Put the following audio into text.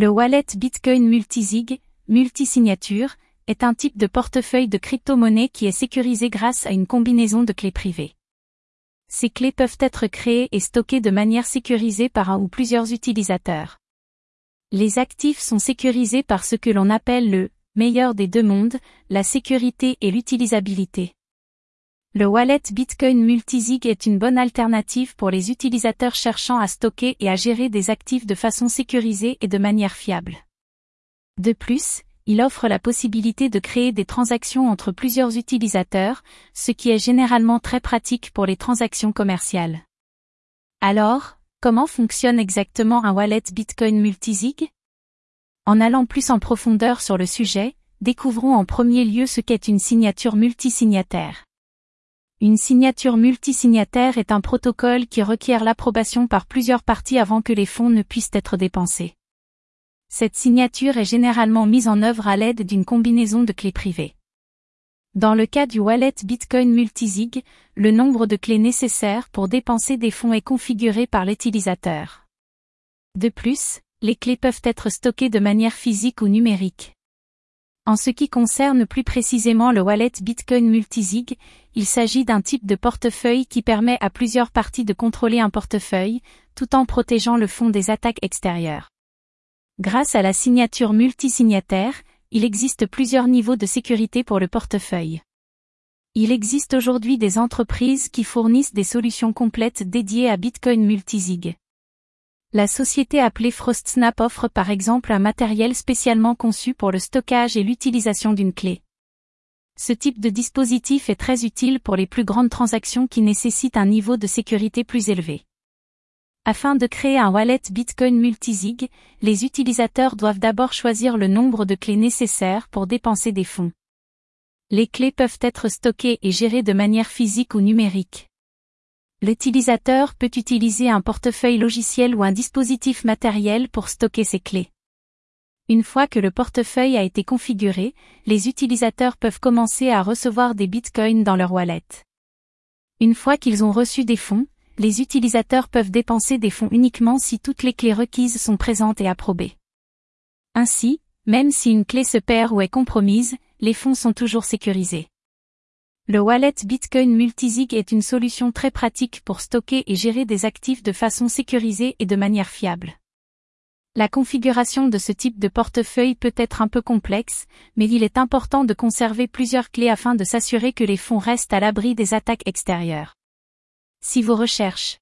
Le wallet Bitcoin Multisig, multisignature, est un type de portefeuille de crypto-monnaie qui est sécurisé grâce à une combinaison de clés privées. Ces clés peuvent être créées et stockées de manière sécurisée par un ou plusieurs utilisateurs. Les actifs sont sécurisés par ce que l'on appelle le meilleur des deux mondes, la sécurité et l'utilisabilité. Le wallet Bitcoin Multisig est une bonne alternative pour les utilisateurs cherchant à stocker et à gérer des actifs de façon sécurisée et de manière fiable. De plus, il offre la possibilité de créer des transactions entre plusieurs utilisateurs, ce qui est généralement très pratique pour les transactions commerciales. Alors, comment fonctionne exactement un wallet Bitcoin multisig? En allant plus en profondeur sur le sujet, découvrons en premier lieu ce qu'est une signature multisignataire. Une signature multisignataire est un protocole qui requiert l'approbation par plusieurs parties avant que les fonds ne puissent être dépensés. Cette signature est généralement mise en œuvre à l'aide d'une combinaison de clés privées. Dans le cas du wallet Bitcoin Multisig, le nombre de clés nécessaires pour dépenser des fonds est configuré par l'utilisateur. De plus, les clés peuvent être stockées de manière physique ou numérique. En ce qui concerne plus précisément le wallet Bitcoin Multisig, il s'agit d'un type de portefeuille qui permet à plusieurs parties de contrôler un portefeuille, tout en protégeant le fonds des attaques extérieures. Grâce à la signature multisignataire, il existe plusieurs niveaux de sécurité pour le portefeuille. Il existe aujourd'hui des entreprises qui fournissent des solutions complètes dédiées à Bitcoin Multisig. La société appelée FrostSnap offre par exemple un matériel spécialement conçu pour le stockage et l'utilisation d'une clé. Ce type de dispositif est très utile pour les plus grandes transactions qui nécessitent un niveau de sécurité plus élevé. Afin de créer un wallet Bitcoin multisig, les utilisateurs doivent d'abord choisir le nombre de clés nécessaires pour dépenser des fonds. Les clés peuvent être stockées et gérées de manière physique ou numérique. L'utilisateur peut utiliser un portefeuille logiciel ou un dispositif matériel pour stocker ses clés. Une fois que le portefeuille a été configuré, les utilisateurs peuvent commencer à recevoir des bitcoins dans leur wallet. Une fois qu'ils ont reçu des fonds, les utilisateurs peuvent dépenser des fonds uniquement si toutes les clés requises sont présentes et approbées. Ainsi, même si une clé se perd ou est compromise, les fonds sont toujours sécurisés. Le wallet Bitcoin Multisig est une solution très pratique pour stocker et gérer des actifs de façon sécurisée et de manière fiable. La configuration de ce type de portefeuille peut être un peu complexe, mais il est important de conserver plusieurs clés afin de s'assurer que les fonds restent à l'abri des attaques extérieures. Si vos recherches